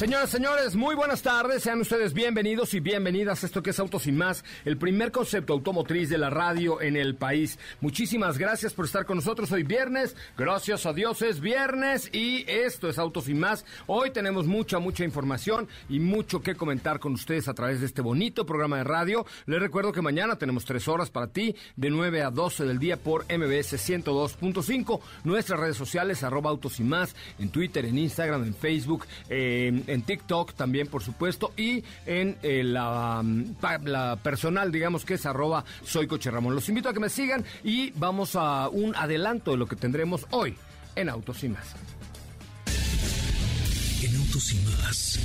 Señoras, señores, muy buenas tardes. Sean ustedes bienvenidos y bienvenidas a esto que es Autos y Más, el primer concepto automotriz de la radio en el país. Muchísimas gracias por estar con nosotros hoy viernes. Gracias a Dios es viernes y esto es Autos y Más. Hoy tenemos mucha, mucha información y mucho que comentar con ustedes a través de este bonito programa de radio. Les recuerdo que mañana tenemos tres horas para ti, de 9 a 12 del día por MBS 102.5. Nuestras redes sociales, arroba Autos y Más, en Twitter, en Instagram, en Facebook, eh, en TikTok también, por supuesto, y en eh, la, la, personal, digamos que es arroba soy Coche Ramón. Los invito a que me sigan y vamos a un adelanto de lo que tendremos hoy en Autos y Más. En Autos y Más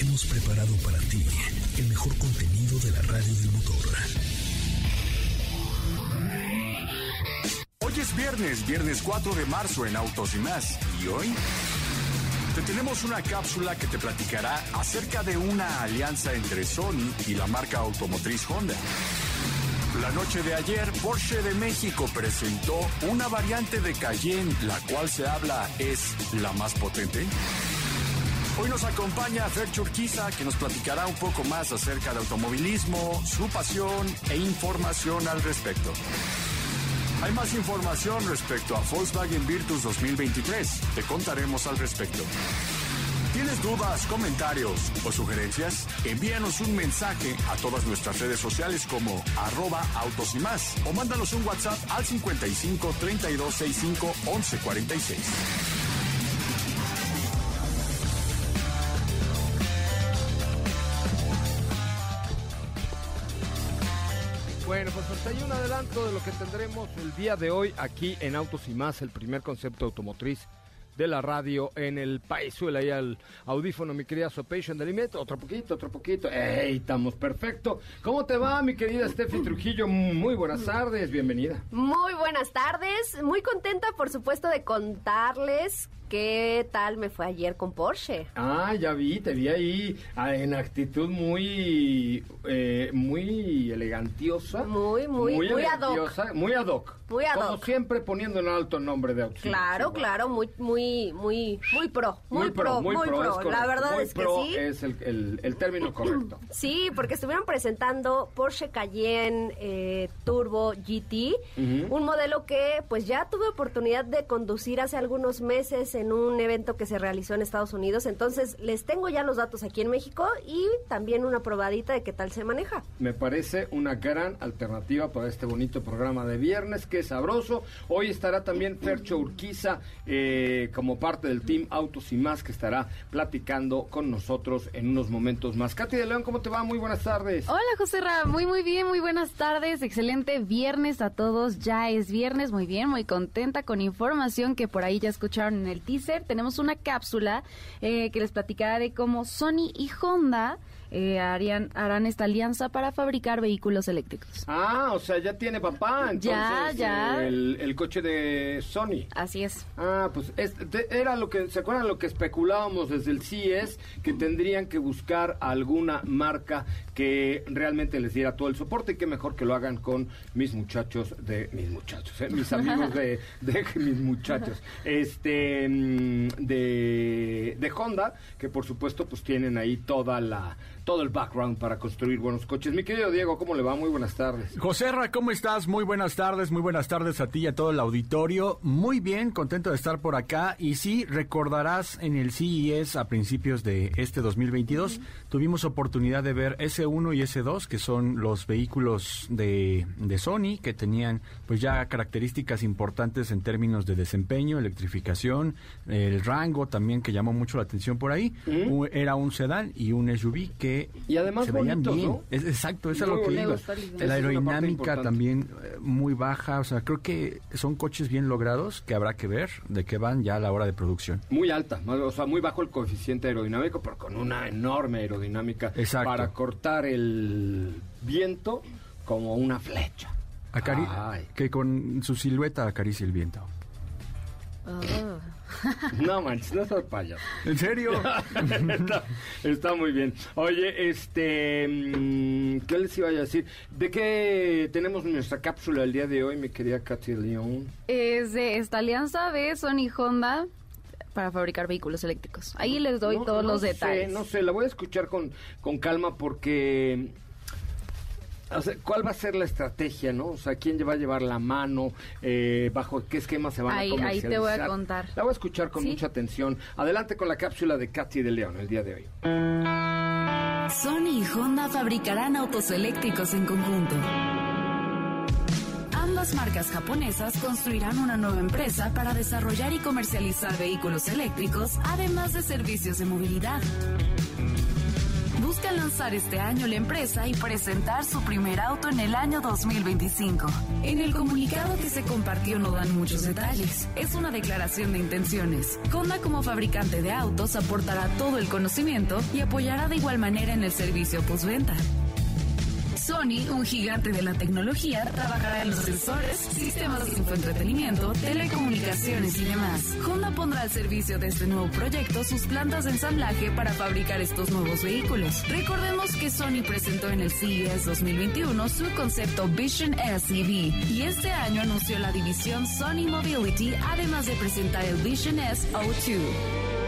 hemos preparado para ti el mejor contenido de la radio del motor. Hoy es viernes, viernes 4 de marzo en Autos y Más. ¿Y hoy? Te tenemos una cápsula que te platicará acerca de una alianza entre Sony y la marca automotriz Honda. La noche de ayer, Porsche de México presentó una variante de Cayenne, la cual se habla es la más potente. Hoy nos acompaña Fer Churquiza, que nos platicará un poco más acerca de automovilismo, su pasión e información al respecto. Hay más información respecto a Volkswagen Virtus 2023. Te contaremos al respecto. ¿Tienes dudas, comentarios o sugerencias? Envíanos un mensaje a todas nuestras redes sociales como arroba autos y más o mándanos un WhatsApp al 55 3265 1146. Bueno, pues hasta ahí un adelanto de lo que tendremos el día de hoy aquí en Autos y Más, el primer concepto automotriz de la radio en el país. Suele ahí al audífono, mi querida Sopation de Limit. Otro poquito, otro poquito. ¡Ey! Estamos perfecto. ¿Cómo te va, mi querida Steffi Trujillo? Muy buenas tardes, bienvenida. Muy buenas tardes. Muy contenta, por supuesto, de contarles ¿Qué tal me fue ayer con Porsche? Ah, ya vi, te vi ahí ah, en actitud muy, eh, muy elegantiosa. Muy, muy, muy, muy ad hoc. Muy ad hoc. Muy ad hoc. Como siempre poniendo en alto el nombre de autos. Claro, claro, muy, muy, muy, muy pro. Muy, pro, muy pro. La verdad es que sí. es el, el, término correcto. Sí, porque estuvieron presentando Porsche Cayenne eh, Turbo GT, un modelo que pues ya tuve oportunidad de conducir hace algunos meses en un evento que se realizó en Estados Unidos. Entonces, les tengo ya los datos aquí en México y también una probadita de qué tal se maneja. Me parece una gran alternativa para este bonito programa de viernes, que es sabroso. Hoy estará también Fercho Urquiza eh, como parte del Team Autos y Más, que estará platicando con nosotros en unos momentos más. Katy de León, ¿cómo te va? Muy buenas tardes. Hola, José Ra. Muy, muy bien. Muy buenas tardes. Excelente viernes a todos. Ya es viernes. Muy bien. Muy contenta con información que por ahí ya escucharon en el teaser, tenemos una cápsula eh, que les platicará de cómo Sony y Honda eh, harían, harán esta alianza para fabricar vehículos eléctricos. Ah, o sea, ya tiene papá, entonces ya, ya. El, coche de Sony. Así es. Ah, pues era lo que, ¿se acuerdan lo que especulábamos desde el CES? Que tendrían que buscar alguna marca que realmente les diera todo el soporte y que mejor que lo hagan con mis muchachos de, mis muchachos, ¿eh? mis amigos de, de mis muchachos, este, mm, de, de Honda, que por supuesto pues tienen ahí toda la todo el background para construir buenos coches. Mi querido Diego, ¿cómo le va? Muy buenas tardes. José Ra, ¿cómo estás? Muy buenas tardes, muy buenas tardes a ti y a todo el auditorio. Muy bien, contento de estar por acá. Y sí, recordarás en el CES a principios de este 2022, tuvimos oportunidad de ver S1 y S2, que son los vehículos de, de Sony, que tenían pues ya características importantes en términos de desempeño, electrificación, el rango también que llamó mucho la atención por ahí. Era un sedán y un SUV que Y además se veían bonitos, bien. ¿no? Es, exacto, eso es lo que iba. La aerodinámica también eh, muy baja, o sea, creo que son coches bien logrados que habrá que ver de qué van ya a la hora de producción. Muy alta, o sea, muy bajo el coeficiente aerodinámico, pero con una enorme aerodinámica Exacto. para cortar el viento como una flecha. Acari- Ay. que con su silueta acaricia el viento. No manches, no soy payaso. ¿En serio? está, está muy bien. Oye, este, mm, ¿qué les iba a decir? ¿De qué tenemos nuestra cápsula el día de hoy, mi querida Katy León? Es de esta alianza de Sony Honda para fabricar vehículos eléctricos. Ahí les doy No- todos no los sé, detalles. no sé, la voy a escuchar con, con calma porque... o sea, ¿Cuál va a ser la estrategia, no? O sea, ¿quién va a llevar la mano? Eh, ¿Bajo qué esquema se van Ahí- a ahí comercializar? te voy a contar. La voy a escuchar con ¿Sí? mucha atención. Adelante con la cápsula de Katy de León el día de hoy. Sony y Honda fabricarán autos eléctricos en conjunto. Ambas marcas japonesas construirán una nueva empresa para desarrollar y comercializar vehículos eléctricos, además de servicios de movilidad. Buscan lanzar este año la empresa y presentar su primer auto en el año 2025. En el comunicado que se compartió no dan muchos detalles. Es una declaración de intenciones. Honda como fabricante de autos aportará todo el conocimiento y apoyará de igual manera en el servicio postventa. Sony, un gigante de la tecnología, trabajará en los sensores, sistemas de infoentretenimiento, telecomunicaciones y demás. Honda pondrá al servicio de este nuevo proyecto sus plantas de ensamblaje para fabricar estos nuevos vehículos. Recordemos que Sony presentó en el CES 2021 su concepto Vision SEV y este año anunció la división Sony Mobility, además de presentar el Vision S O2.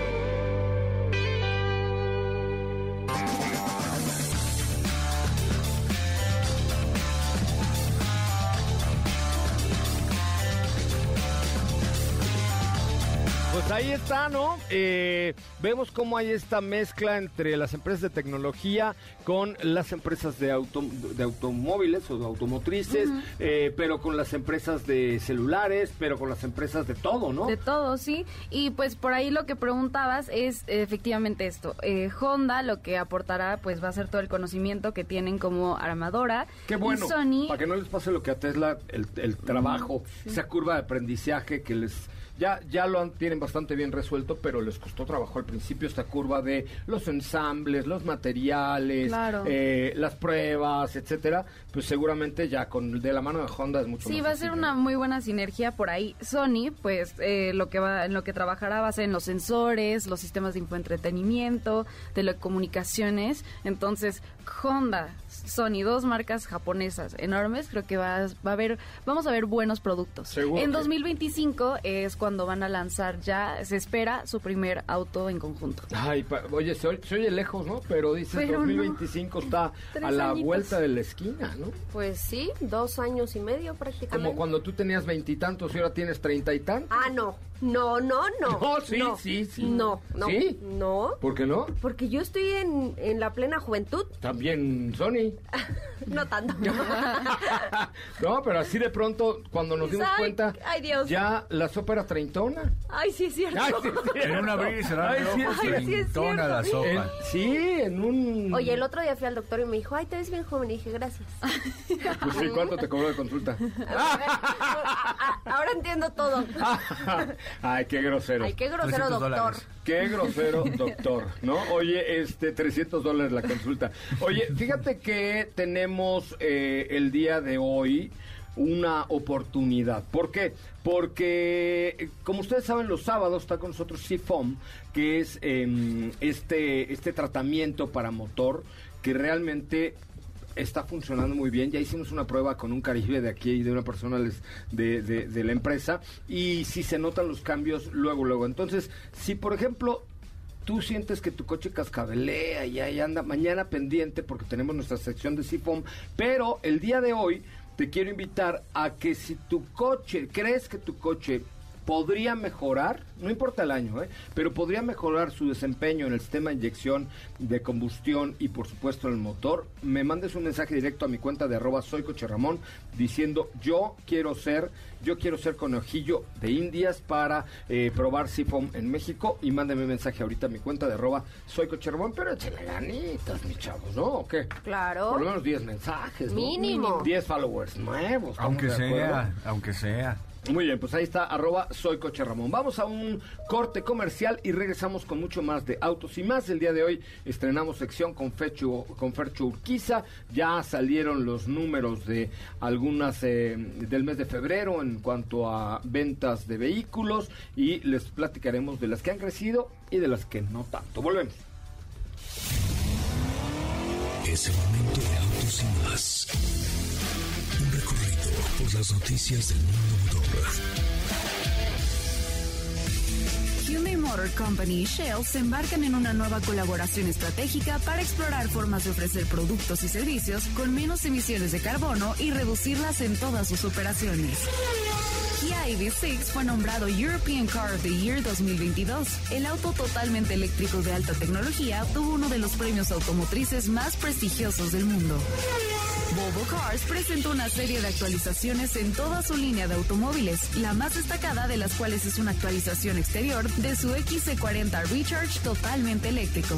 Ahí está, ¿no? Eh, vemos cómo hay esta mezcla entre las empresas de tecnología con las empresas de, auto, de automóviles o de automotrices, eh, pero con las empresas de celulares, pero con las empresas de todo, ¿no? De todo, sí. Y pues por ahí lo que preguntabas es efectivamente esto. Eh, Honda lo que aportará pues va a ser todo el conocimiento que tienen como armadora. Qué bueno, Y Sony, para que no les pase lo que a Tesla, el, el trabajo, esa curva de aprendizaje que les... Ya, ya lo han- tienen bastante bien resuelto, pero les costó trabajo al principio esta curva de los ensambles, los materiales, Claro. eh, las pruebas, etcétera. Pues seguramente ya con de la mano de Honda es mucho Sí, más va a ser una muy buena sinergia por ahí. Sony, pues eh, lo que va, en lo que trabajará va a ser en los sensores, los sistemas de infoentretenimiento, telecomunicaciones. Entonces, Honda, Sony, dos marcas japonesas enormes, creo que va, va a haber, vamos a ver buenos productos. Seguro en que- 2025 es cuando van a lanzar ya, se espera su primer auto en conjunto. Ay, pa- oye, se, oye- se oye lejos, ¿no? Pero dices Pero no. 2025 está Tres a la añitos. vuelta de la esquina, ¿no? Pues sí, dos años y medio prácticamente. Como cuando tú tenías veintitantos y ahora tienes treinta y tantos. Ah, no. No, no, no. No, sí, sí, sí. No, no. ¿Sí? No. ¿Por qué no? Porque yo estoy en, en la plena juventud. También Sony. No tanto. no, pero así de pronto, cuando nos dimos Ay, cuenta, ay, Dios. ya la sopa era treintona. Ay, sí es cierto. Ay, sí, es cierto. En un abrir y cerrar Ay, sí, treintona la. En- sopa. sí, en un... Oye, el otro día fui al doctor y me dijo, ay, te ves bien joven. Y dije, gracias. Pues sí, ¿cuánto te cobró de consulta? Entiendo todo. Ay, qué grosero. Ay, qué grosero 300 doctor. dólares. Qué grosero, doctor, ¿no? Oye, este, 300 dólares la consulta. Oye, fíjate que tenemos eh, el día de hoy una oportunidad. ¿Por qué? Porque, como ustedes saben, los sábados está con nosotros CFOM, que es em, este, este tratamiento para motor que realmente está funcionando muy bien. Ya hicimos una prueba con un Caribe de aquí y de una persona de, de- de la empresa y si se notan los cambios luego, luego. Entonces, si por ejemplo tú sientes que tu coche cascabelea y ahí anda, mañana pendiente porque tenemos nuestra sección de Sifom, pero el día de hoy te quiero invitar a que si tu coche, crees que tu coche podría mejorar, no importa el año, ¿eh? pero podría mejorar su desempeño en el sistema de inyección de combustión y por supuesto en el motor, me mandes un mensaje directo a mi cuenta de arroba soy Ramón diciendo yo quiero ser, yo quiero ser conejillo de indias para eh, probar Sifom en México y mándeme un mensaje ahorita a mi cuenta de arroba soy Ramón, pero échale ganitas, mis chavos, ¿no? ¿O qué? Claro. Por lo menos 10 mensajes. ¿no? Mínimo. 10 followers nuevos. ¿estamos Aunque acuerdo? sea, aunque sea. Muy bien, pues ahí está, arroba soy Coche Ramón. Vamos a un corte comercial y regresamos con mucho más de autos y más. El día de hoy estrenamos sección con Fecho, con Fercho Urquiza. Ya salieron los números de algunas eh, del mes de febrero en cuanto a ventas de vehículos y les platicaremos de las que han crecido y de las que no tanto. Volvemos. Es el momento de autos y más. Un recorrido por las noticias del mundo. Hyundai Motor Company y Shell se embarcan en una nueva colaboración estratégica para explorar formas de ofrecer productos y servicios con menos emisiones de carbono y reducirlas en todas sus operaciones. Kia EV6 fue nombrado European Car of the Year 2022. El auto totalmente eléctrico de alta tecnología tuvo uno de los premios automotrices más prestigiosos del mundo. Volvo Cars presentó una serie de actualizaciones en toda su línea de automóviles, la más destacada de las cuales es una actualización exterior de su XC40 Recharge totalmente eléctrico.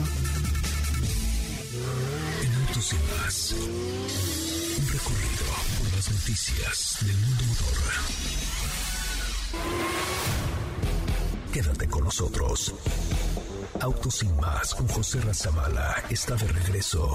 En autos y más. Un recorrido por las noticias del mundo motor. Quédate con nosotros. Autos sin más con José Razabala está de regreso.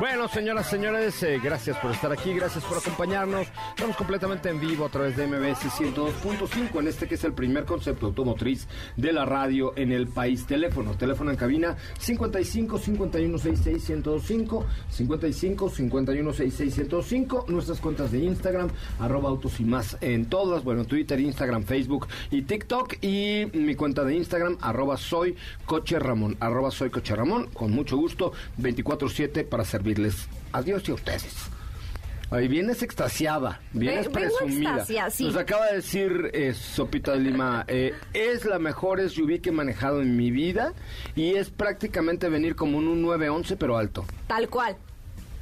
Bueno, señoras, señores, eh, gracias por estar aquí, gracias por acompañarnos. Estamos completamente en vivo a través de MBS 102.5 en este que es el primer concepto automotriz de la radio en el país. Teléfono, teléfono en cabina 55 51 66 1025, 55 51 66 1025, nuestras cuentas de Instagram, arroba autos y más en todas, bueno, Twitter, Instagram, Facebook y TikTok y mi cuenta de Instagram, arroba soy coche Ramón, arroba soy coche Ramón, con mucho gusto, 24-7 para servirles. Adiós y a ustedes. Ahí vienes extasiada, vienes Ve- presumida. extasiada, sí. Nos acaba de decir eh, Sopita de Lima, eh, es la mejor SUV que he manejado en mi vida y es prácticamente venir como un 911 pero alto. Tal cual.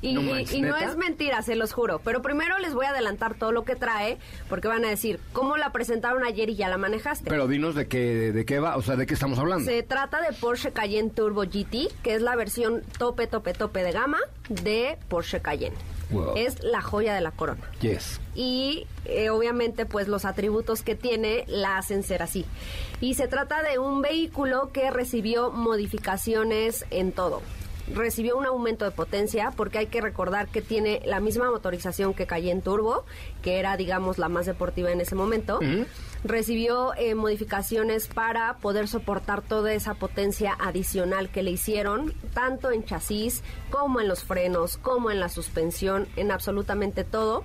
Y No y- manches, y no ¿neta? es mentira, se los juro. Pero primero les voy a adelantar todo lo que trae, porque van a decir, ¿cómo la presentaron ayer y ya la manejaste? Pero dinos de qué, de qué va, o sea, de qué estamos hablando. Se trata de Porsche Cayenne Turbo GT, que es la versión tope, tope, tope de gama de Porsche Cayenne. Wow. Es la joya de la corona. Yes. y eh, obviamente pues los atributos que tiene la hacen ser así. Y se trata de un vehículo que recibió modificaciones en todo. Recibió un aumento de potencia porque hay que recordar que tiene la misma motorización que Cayenne Turbo, que era digamos la más deportiva en ese momento. Recibió eh, modificaciones para poder soportar toda esa potencia adicional que le hicieron, tanto en chasis como en los frenos, como en la suspensión, en absolutamente todo.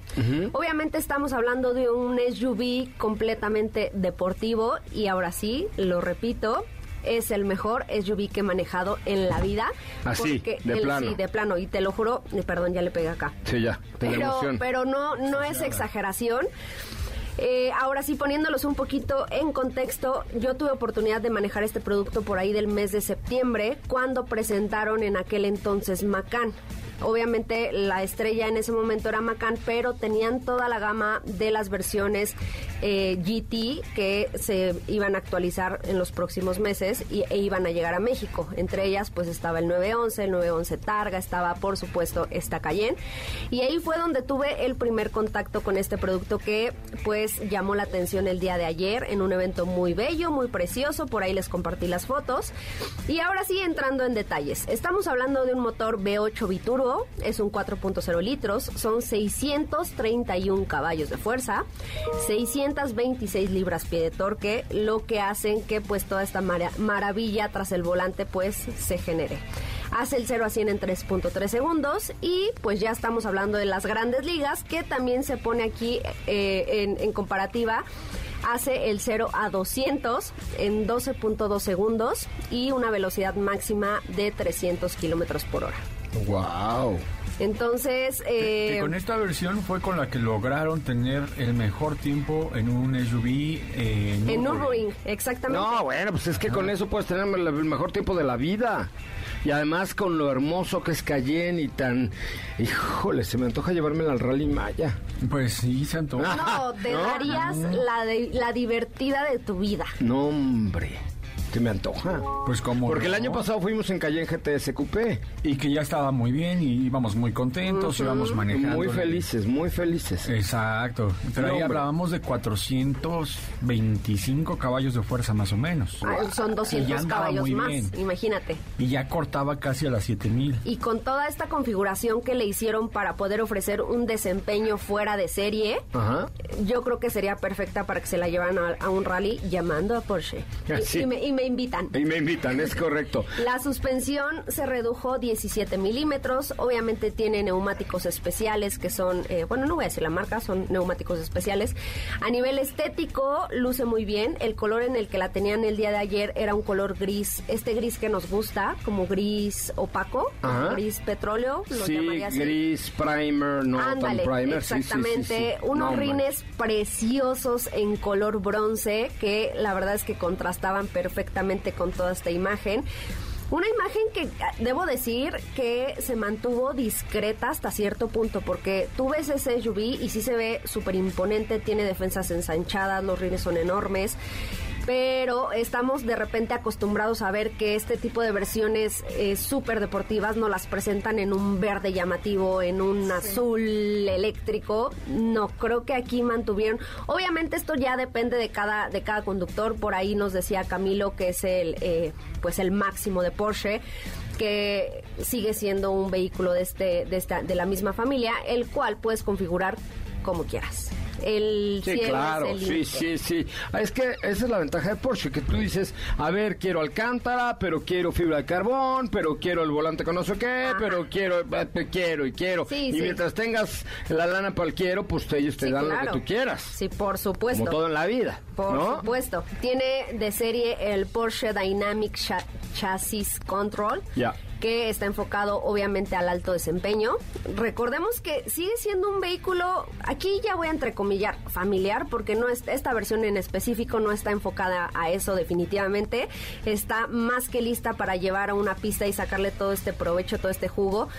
Obviamente estamos hablando de un SUV completamente deportivo y ahora sí, lo repito, es el mejor SUV que he manejado en la vida. Así, porque de el- plano. Sí, de plano. Y te lo juro, eh, perdón, ya le pegué acá. Sí, ya, Pero, emoción. pero no, no es exageración. Eh, ahora sí, poniéndolos un poquito en contexto, yo tuve oportunidad de manejar este producto por ahí del mes de septiembre, cuando presentaron en aquel entonces Macan. Obviamente la estrella en ese momento era Macan, pero tenían toda la gama de las versiones eh, GT que se iban a actualizar en los próximos meses y, e iban a llegar a México. Entre ellas pues estaba el 911, el 911 Targa, estaba por supuesto esta Cayenne. Y ahí fue donde tuve el primer contacto con este producto que pues llamó la atención el día de ayer en un evento muy bello, muy precioso, por ahí les compartí las fotos. Y ahora sí, entrando en detalles, estamos hablando de un motor V8 es un 4.0 litros, son 631 caballos de fuerza, 626 libras pie de torque, lo que hacen que pues toda esta maravilla tras el volante pues se genere. Hace el 0 a 100 en 3.3 segundos y pues ya estamos hablando de las grandes ligas que también se pone aquí eh, en, comparativa hace el 0 a 200 en 12.2 segundos y una velocidad máxima de 300 kilómetros por hora. ¡Wow! Entonces... Eh, con esta versión fue con la que lograron tener el mejor tiempo en un SUV eh, en Nürburgring, exactamente. No, bueno, pues es que con eso puedes tener el mejor tiempo de la vida. Y además con lo hermoso que es Cayenne y tan... Híjole, se me antoja llevármela al Rally Maya. Pues sí, se antoja. No, te darías la, la divertida de tu vida. No, hombre que me antoja. Pues como. Porque el año pasado fuimos en Calle en GTS Coupé. Y que ya estaba muy bien y íbamos muy contentos, íbamos manejando. Muy felices, muy felices. Exacto. Pero ahí hablábamos de 425 caballos de fuerza más o menos. Ah, son 200 caballos más, imagínate. Y ya cortaba casi a las 7000. Y con toda esta configuración que le hicieron para poder ofrecer un desempeño fuera de serie, yo creo que sería perfecta para que se la llevaran a, un rally llamando a Porsche. Y, me, invitan. Y me invitan, es correcto. La suspensión se redujo 17 milímetros. Obviamente tiene neumáticos especiales que son, eh, bueno, no voy a decir la marca, son neumáticos especiales. A nivel estético, luce muy bien. El color en el que la tenían el día de ayer era un color gris, este gris que nos gusta, como gris opaco, gris petróleo, lo sí, gris primer, no tan primer. Exactamente. Unos rines preciosos en color bronce que la verdad es que contrastaban perfectamente con toda esta imagen. Una imagen que ah, debo decir que se mantuvo discreta hasta cierto punto, porque tú ves ese SUV y sí se ve súper imponente, tiene defensas ensanchadas, los rines son enormes pero estamos de repente acostumbrados a ver que este tipo de versiones eh, súper deportivas no las presentan en un verde llamativo, en un azul eléctrico. No, creo que aquí mantuvieron. Obviamente esto ya depende de cada, de cada conductor. Por ahí nos decía Camilo que es el, eh, pues el máximo de Porsche que sigue siendo un vehículo de este, de esta, de la misma familia, el cual puedes configurar como quieras el sí, claro, sí, sí, sí. Ah, es que esa es la ventaja de Porsche, que tú dices, a ver, quiero Alcántara, pero quiero fibra de carbón, pero quiero el volante con no sé qué, pero quiero, eh, quiero y quiero. y mientras tengas la lana para el quiero, pues ellos te dan lo que tú quieras. Sí, por supuesto. Como todo en la vida. Por supuesto. Tiene de serie el Porsche Dynamic Chassis Control. Ya que está enfocado obviamente al alto desempeño. Recordemos que sigue siendo un vehículo, aquí ya voy a entrecomillar, familiar, porque no es, esta versión en específico no está enfocada a eso definitivamente. Está más que lista para llevar a una pista y sacarle todo este provecho, todo este jugo.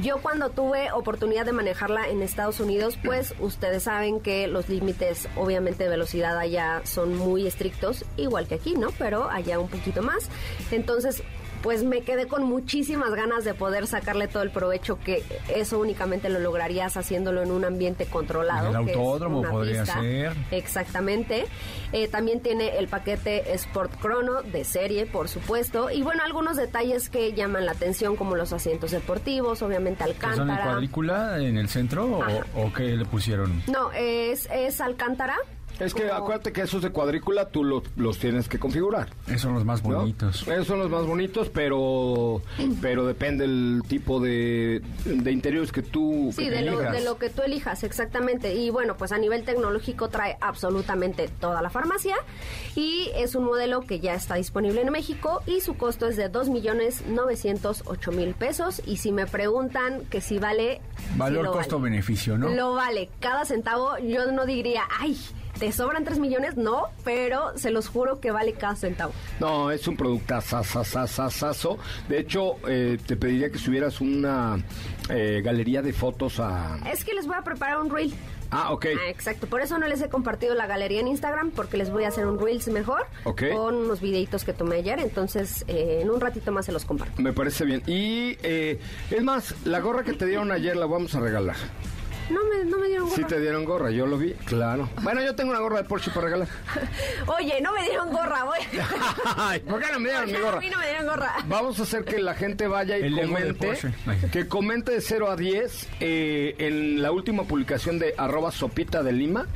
Yo cuando tuve oportunidad de manejarla en Estados Unidos, pues ustedes saben que los límites obviamente de velocidad allá son muy estrictos, igual que aquí, ¿no? Pero allá un poquito más. Entonces, pues me quedé con muchísimas ganas de poder sacarle todo el provecho que eso únicamente lo lograrías haciéndolo en un ambiente controlado. el autódromo podría ser. Exactamente. Eh, también tiene el paquete Sport Chrono de serie, por supuesto. Y bueno, algunos detalles que llaman la atención, como los asientos deportivos, obviamente Alcántara. ¿Son en cuadrícula en el centro o, o, qué le pusieron? No, es, es Alcántara es que acuérdate que esos de cuadrícula tú los, tienes que configurar. Esos son los más bonitos. Esos son los más bonitos, pero pero depende el tipo de, interiores que tú Sí, de lo, de lo, que tú elijas, exactamente. Y bueno, pues a nivel tecnológico trae absolutamente toda la farmacia y es un modelo que ya está disponible en México y su costo es de 2 millones 908 mil pesos. Y si me preguntan que si vale... Valor, costo-beneficio, ¿no? Lo vale. Cada centavo yo no diría, ay ¿Te sobran 3 millones? No, pero se los juro que vale cada centavo. No, es un producto De hecho, eh, te pediría que subieras una eh, galería de fotos a... Es que les voy a preparar un reel. Ah, ok. Ah, exacto. Por eso no les he compartido la galería en Instagram, porque les voy a hacer un Reels mejor. Con unos videitos que tomé ayer. Entonces, eh, en un ratito más se los comparto. Me parece bien. Y es más, la gorra que te dieron ayer la vamos a regalar. No me, no me dieron gorra. Sí te dieron gorra, yo lo vi, claro. Bueno, yo tengo una gorra de Porsche para regalar. Oye, no me dieron gorra, voy. Ay, ¿Por qué no me dieron mi A gorra? mí no me dieron gorra. Vamos a hacer que la gente vaya y El comente, que comente de 0 a 10 eh, en la última publicación de arroba sopita de Lima.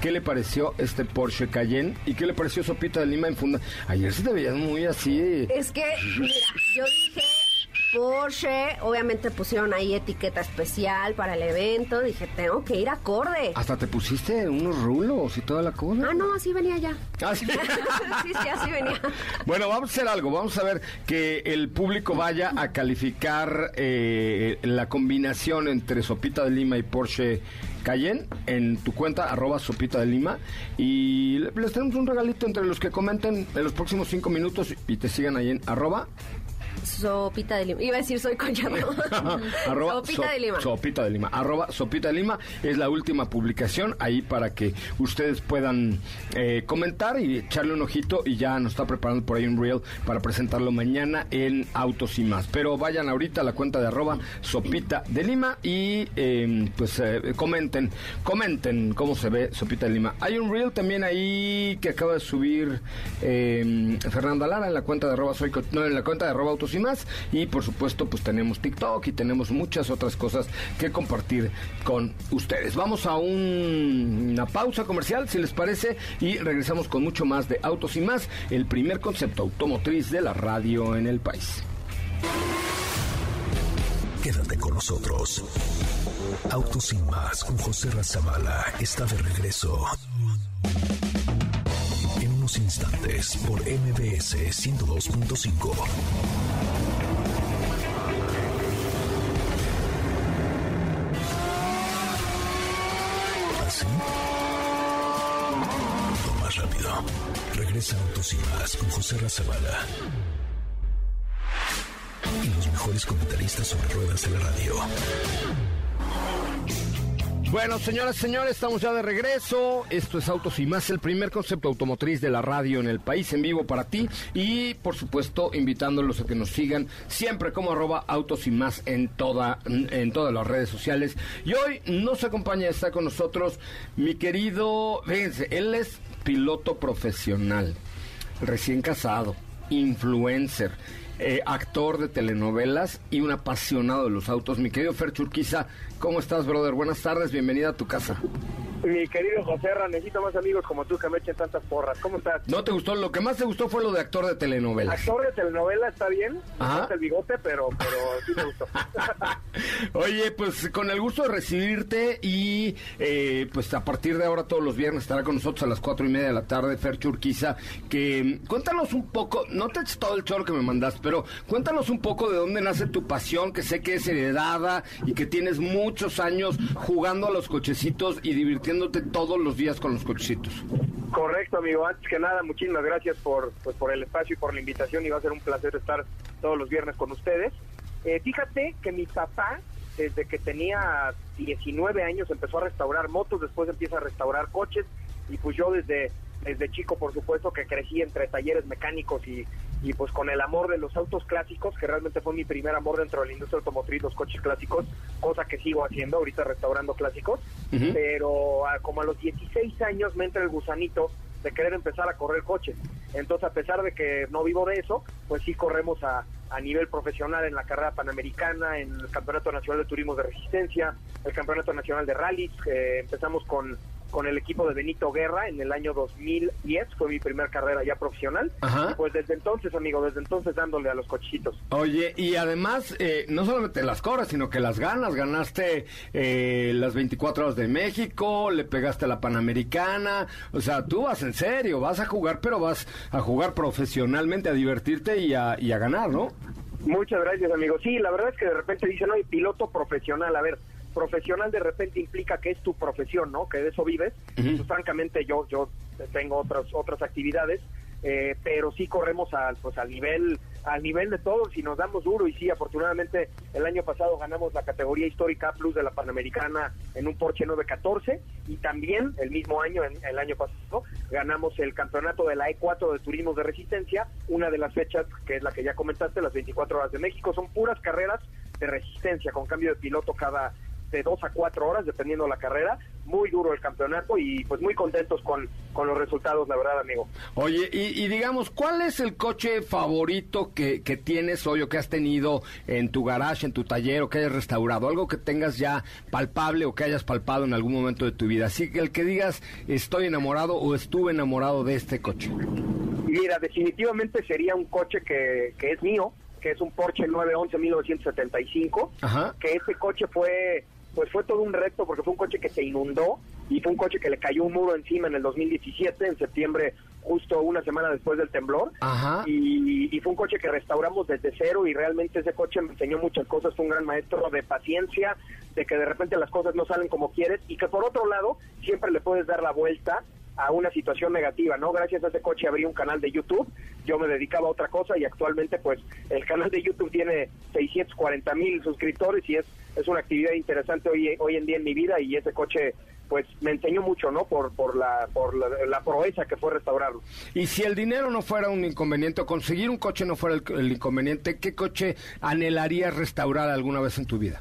¿Qué le pareció este Porsche Cayenne? ¿Y qué le pareció Sopita de Lima en funda? Ayer sí te veías muy así. Es que, mira, yo dije Porsche, obviamente pusieron ahí etiqueta especial para el evento, dije, tengo que ir acorde. Hasta te pusiste unos rulos y toda la cosa. Ah, no, así venía ya. Ah, sí. sí, sí, así venía. Bueno, vamos a hacer algo. Vamos a ver que el público vaya a calificar eh, la combinación entre Sopita de Lima y Porsche Cayenne en tu cuenta, arroba Sopita de Lima. Y le- les tenemos un regalito entre los que comenten en los próximos cinco minutos y te sigan ahí en arroba Sopita de lima. Iba a decir soy collado. arroba Sopita so- de lima. Sopita de Lima. Arroba Sopita de Lima es la última publicación ahí para que ustedes puedan eh, comentar y echarle un ojito y ya nos está preparando por ahí un reel para presentarlo mañana en Autos y más. Pero vayan ahorita a la cuenta de arroba Sopita de Lima y eh, pues eh, comenten, comenten cómo se ve Sopita de Lima. Hay un reel también ahí que acaba de subir eh, Fernanda Lara en la cuenta de arroba soy no, en la cuenta de arroba autos y más y por supuesto pues tenemos TikTok y tenemos muchas otras cosas que compartir con ustedes. Vamos a un- una pausa comercial si les parece y regresamos con mucho más de autos y más, el primer concepto automotriz de la radio en el país. Quédate con nosotros. Autos sin más con José Razabala está de regreso. En unos instantes por MBS 102.5. Regresa Autos sin más con José Razabala. Y los mejores comentaristas sobre ruedas de la radio. Bueno, señoras y señores, estamos ya de regreso. Esto es Autos y más, el primer concepto automotriz de la radio en el país, en vivo para ti. Y, por supuesto, invitándolos a que nos sigan siempre como arroba Autos y más en, toda, en todas las redes sociales. Y hoy nos acompaña, está con nosotros mi querido, fíjense, él es piloto profesional, recién casado, influencer. eh, actor de telenovelas y un apasionado de los autos. Mi querido Fer Churquiza, ¿cómo estás, brother? Buenas tardes, bienvenida a tu casa. Mi querido José Ra, necesito más amigos como tú que me echen tantas porras. ¿Cómo estás? ¿No te gustó? Lo que más te gustó fue lo de actor de telenovelas. Actor de telenovela está bien, Ajá. el bigote, pero, pero sí me gustó. Oye, pues con el gusto de recibirte y eh, pues a partir de ahora todos los viernes estará con nosotros a las cuatro y media de la tarde Fer Churquiza, que mm, cuéntanos un poco, no te eches todo el choro que me mandaste, pero cuéntanos un poco de dónde nace tu pasión, que sé que es heredada y que tienes muchos años jugando a los cochecitos y todos los días con los cochecitos. Correcto, amigo. Antes que nada, muchísimas gracias por, pues, por el espacio y por la invitación y va a ser un placer estar todos los viernes con ustedes. Eh, fíjate que mi papá, desde que tenía 19 años, empezó a restaurar motos, después empieza a restaurar coches y pues yo desde, desde chico, por supuesto, que crecí entre talleres mecánicos y, y pues con el amor de los autos clásicos, que realmente fue mi primer amor dentro de la industria automotriz, los coches clásicos, cosa que sigo haciendo ahorita restaurando clásicos, pero ah, como a los 16 años me entra el gusanito de querer empezar a correr coches. Entonces, a pesar de que no vivo de eso, pues sí corremos a, a nivel profesional en la carrera panamericana, en el Campeonato Nacional de Turismo de Resistencia, el Campeonato Nacional de Rallys. eh, empezamos con, con el equipo de Benito Guerra en el año 2010, fue mi primera carrera ya profesional. Ajá. Y pues desde entonces, amigo, desde entonces dándole a los cochitos. Oye, y además, eh, no solamente las corres, sino que las ganas. Ganaste eh, las 24 horas de México, le pegaste a la Panamericana. O sea, tú vas en serio, vas a jugar, pero vas a jugar profesionalmente, a divertirte y a, y a ganar, ¿no? Muchas gracias, amigo. Sí, la verdad es que de repente dicen, no, piloto profesional. A ver, profesional de repente implica que es tu profesión, ¿no? Que de eso vives. Pues, francamente, yo yo tengo otras otras actividades, eh, pero sí corremos al pues al nivel al nivel de todos y nos damos duro y sí, afortunadamente el año pasado ganamos la categoría histórica Plus de la Panamericana en un Porsche 914 y también el mismo año, en, el año pasado, ganamos el campeonato de la E4 de Turismo de Resistencia, una de las fechas que es la que ya comentaste, las 24 horas de México, son puras carreras de resistencia con cambio de piloto cada de dos a cuatro horas, dependiendo la carrera. Muy duro el campeonato y pues muy contentos con, con los resultados, la verdad, amigo. Oye, y, y digamos, ¿cuál es el coche favorito que, que tienes hoy o que has tenido en tu garage, en tu taller o que hayas restaurado? Algo que tengas ya palpable o que hayas palpado en algún momento de tu vida. Así que el que digas, estoy enamorado o estuve enamorado de este coche. Mira, definitivamente sería un coche que, que es mío, que es un Porsche 911 1975, Ajá. que ese coche fue pues fue todo un reto porque fue un coche que se inundó y fue un coche que le cayó un muro encima en el 2017, en septiembre, justo una semana después del temblor. Ajá. Y, y fue un coche que restauramos desde cero y realmente ese coche me enseñó muchas cosas, fue un gran maestro de paciencia, de que de repente las cosas no salen como quieres y que por otro lado siempre le puedes dar la vuelta a una situación negativa, ¿no? Gracias a ese coche abrí un canal de YouTube, yo me dedicaba a otra cosa y actualmente pues el canal de YouTube tiene 640 mil suscriptores y es, es una actividad interesante hoy, hoy en día en mi vida y ese coche pues me enseñó mucho, ¿no? Por, por, la, por la, la proeza que fue restaurarlo. Y si el dinero no fuera un inconveniente conseguir un coche no fuera el, el inconveniente, ¿qué coche anhelarías restaurar alguna vez en tu vida?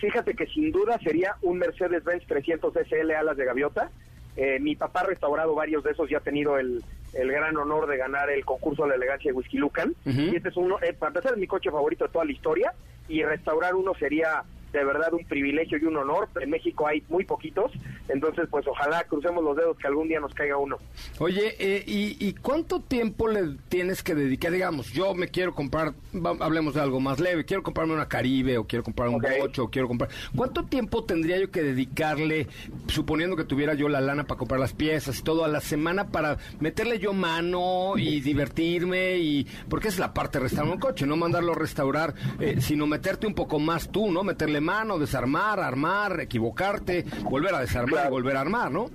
Fíjate que sin duda sería un Mercedes-Benz 300 SL alas de gaviota. Eh, mi papá ha restaurado varios de esos y ha tenido el, el gran honor de ganar el concurso de la elegancia de Whisky Lucan. Y este es uno, eh, para empezar, es mi coche favorito de toda la historia. Y restaurar uno sería de verdad un privilegio y un honor. En México hay muy poquitos. Entonces, pues ojalá crucemos los dedos que algún día nos caiga uno. Oye, eh, y, y cuánto tiempo le tienes que dedicar? Digamos, yo me quiero comprar, hablemos de algo más leve, quiero comprarme una Caribe o quiero comprar un Ok. Bocho o quiero comprar... ¿Cuánto tiempo tendría yo que dedicarle, suponiendo que tuviera yo la lana para comprar las piezas y todo, a la semana para meterle yo mano y divertirme? y Porque es la parte de restaurar un coche, no mandarlo a restaurar, eh, sino meterte un poco más tú, ¿no? Meterle mano, desarmar, armar, equivocarte, volver a desarmar y volver a armar, ¿no?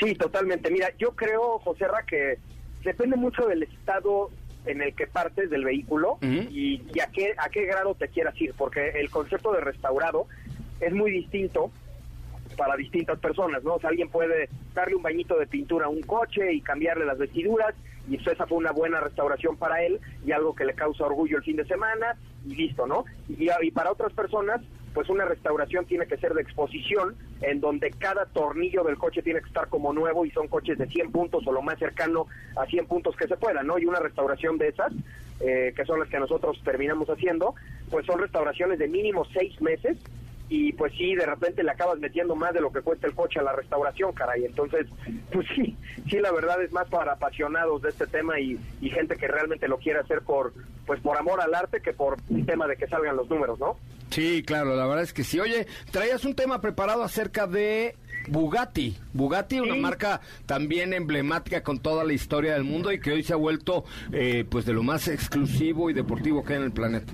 Sí, totalmente. Mira, yo creo, José Ra, que depende mucho del estado en el que partes del vehículo y, y a, qué, a qué grado te quieras ir, porque el concepto de restaurado es muy distinto para distintas personas, ¿no? O sea, alguien puede darle un bañito de pintura a un coche y cambiarle las vestiduras y pues esa fue una buena restauración para él y algo que le causa orgullo el fin de semana y listo, ¿no? Y, y para otras personas, pues una restauración tiene que ser de exposición en donde cada tornillo del coche tiene que estar como nuevo y son coches de 100 puntos o lo más cercano a 100 puntos que se pueda, ¿no? Y una restauración de esas, eh, que son las que nosotros terminamos haciendo, pues son restauraciones de mínimo seis meses y pues sí, de repente le acabas metiendo más de lo que cuesta el coche a la restauración, caray. Entonces, pues sí, sí, la verdad es más para apasionados de este tema y, gente que realmente lo quiere hacer por, pues por amor al arte que por un tema de que salgan los números, ¿no? Sí, claro, la verdad es que sí. Oye, traías un tema preparado acerca de Bugatti. Bugatti, una Sí. marca también emblemática con toda la historia del mundo y que hoy se ha vuelto eh, pues de lo más exclusivo y deportivo que hay en el planeta.